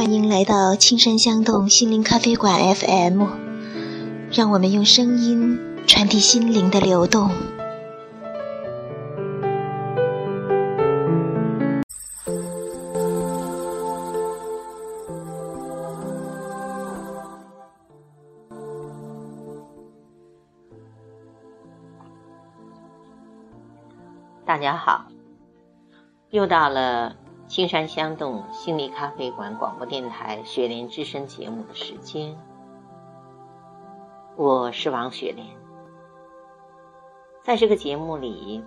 欢迎来到青山香动心灵咖啡馆 FM，让我们用声音传递心灵的流动。大家好，又到了青山香动心理咖啡馆广播电台雪莲之声节目的时间。我是王雪莲，在这个节目里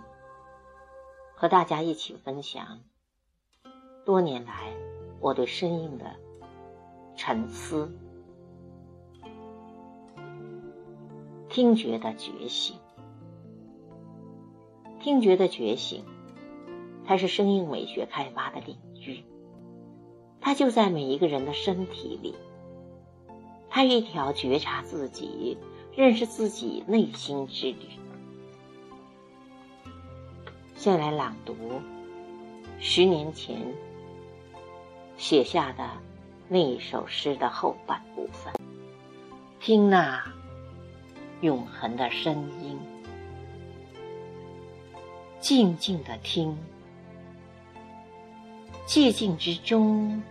和大家一起分享多年来我对声音的沉思、听觉的觉醒。听觉的觉醒，才是声音美学开发的领域。它就在每一个人的身体里，它一条觉察自己、认识自己内心之旅。先来朗读十年前写下的那一首诗的后半部分，听那永恒的声音。静静的听，寂静之中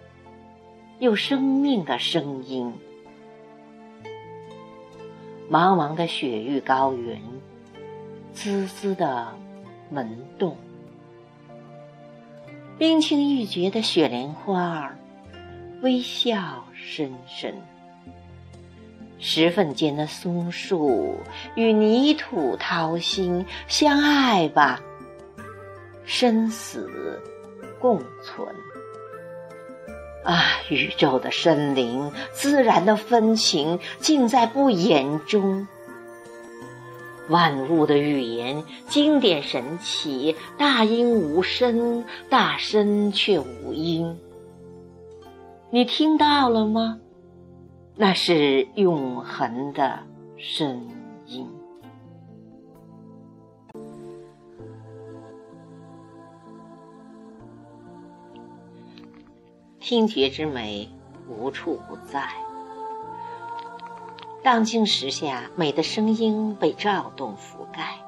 有生命的声音。茫茫的雪域高原，滋滋的门洞，冰清玉洁的雪莲花微笑深深。石缝间的松树与泥土掏心，相爱吧。生死共存啊！宇宙的生灵，自然的风情，尽在不言中。万物的语言，经典神奇，大音无声，大声却无音。你听到了吗？那是永恒的声音。听觉之美无处不在，荡静时下，美的声音被躁动覆盖。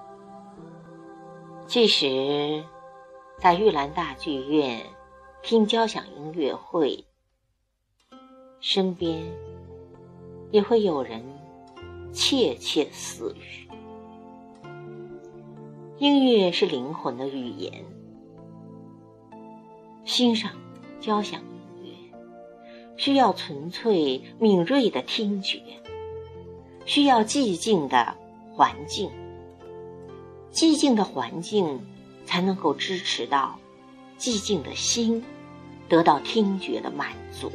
即使在玉兰大剧院听交响音乐会，身边也会有人窃窃私语。音乐是灵魂的语言，欣赏交响。需要纯粹敏锐的听觉，需要寂静的环境。寂静的环境才能够支持到寂静的心得到听觉的满足。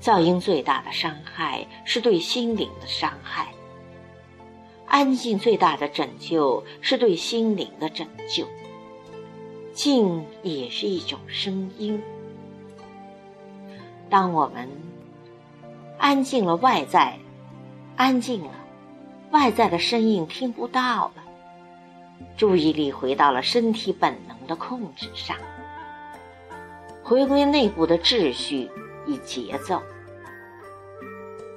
噪音最大的伤害是对心灵的伤害，安静最大的拯救是对心灵的拯救。静也是一种声音。当我们安静了，外在安静了，外在的声音听不到了，注意力回到了身体本能的控制上，回归内部的秩序与节奏，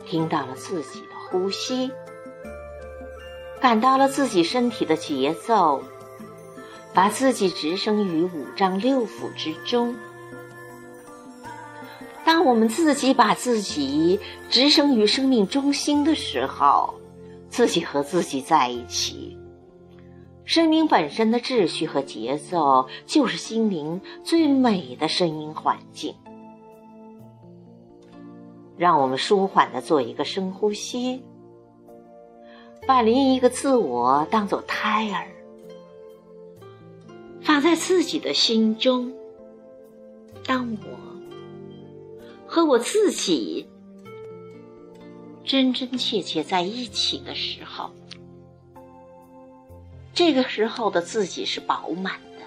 听到了自己的呼吸，感到了自己身体的节奏，把自己置身于五脏六腑之中。当我们自己把自己置身于生命中心的时候，自己和自己在一起，生命本身的秩序和节奏就是心灵最美的声音环境。让我们舒缓的做一个深呼吸，把另一个自我当做胎儿，放在自己的心中。当我。和我自己真真切切在一起的时候，这个时候的自己是饱满的，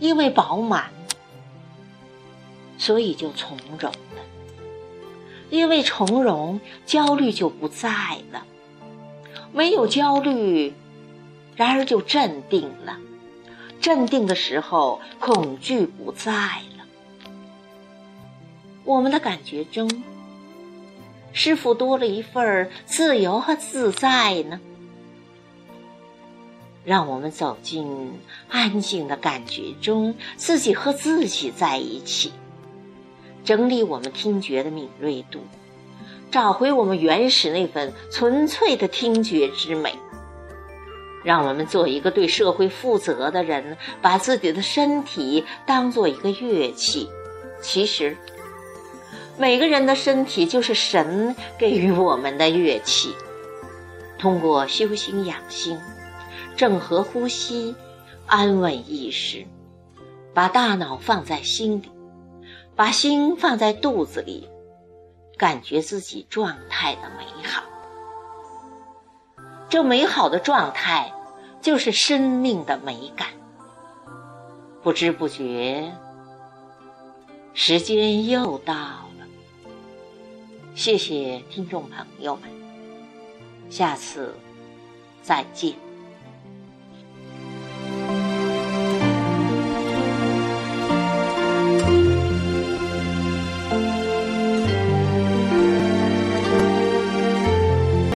因为饱满，所以就从容了；因为从容，焦虑就不在了；没有焦虑，然而就镇定了；镇定的时候，恐惧不在。我们的感觉中，是否多了一份自由和自在呢？让我们走进安静的感觉中，自己和自己在一起，整理我们听觉的敏锐度，找回我们原始那份纯粹的听觉之美。让我们做一个对社会负责的人，把自己的身体当做一个乐器。其实，每个人的身体就是神给予我们的乐器。通过修心养心。正合呼吸，安稳意识，把大脑放在心里，把心放在肚子里，感觉自己状态的美好。这美好的状态，就是生命的美感。不知不觉，时间又到。谢谢听众朋友们，下次再见。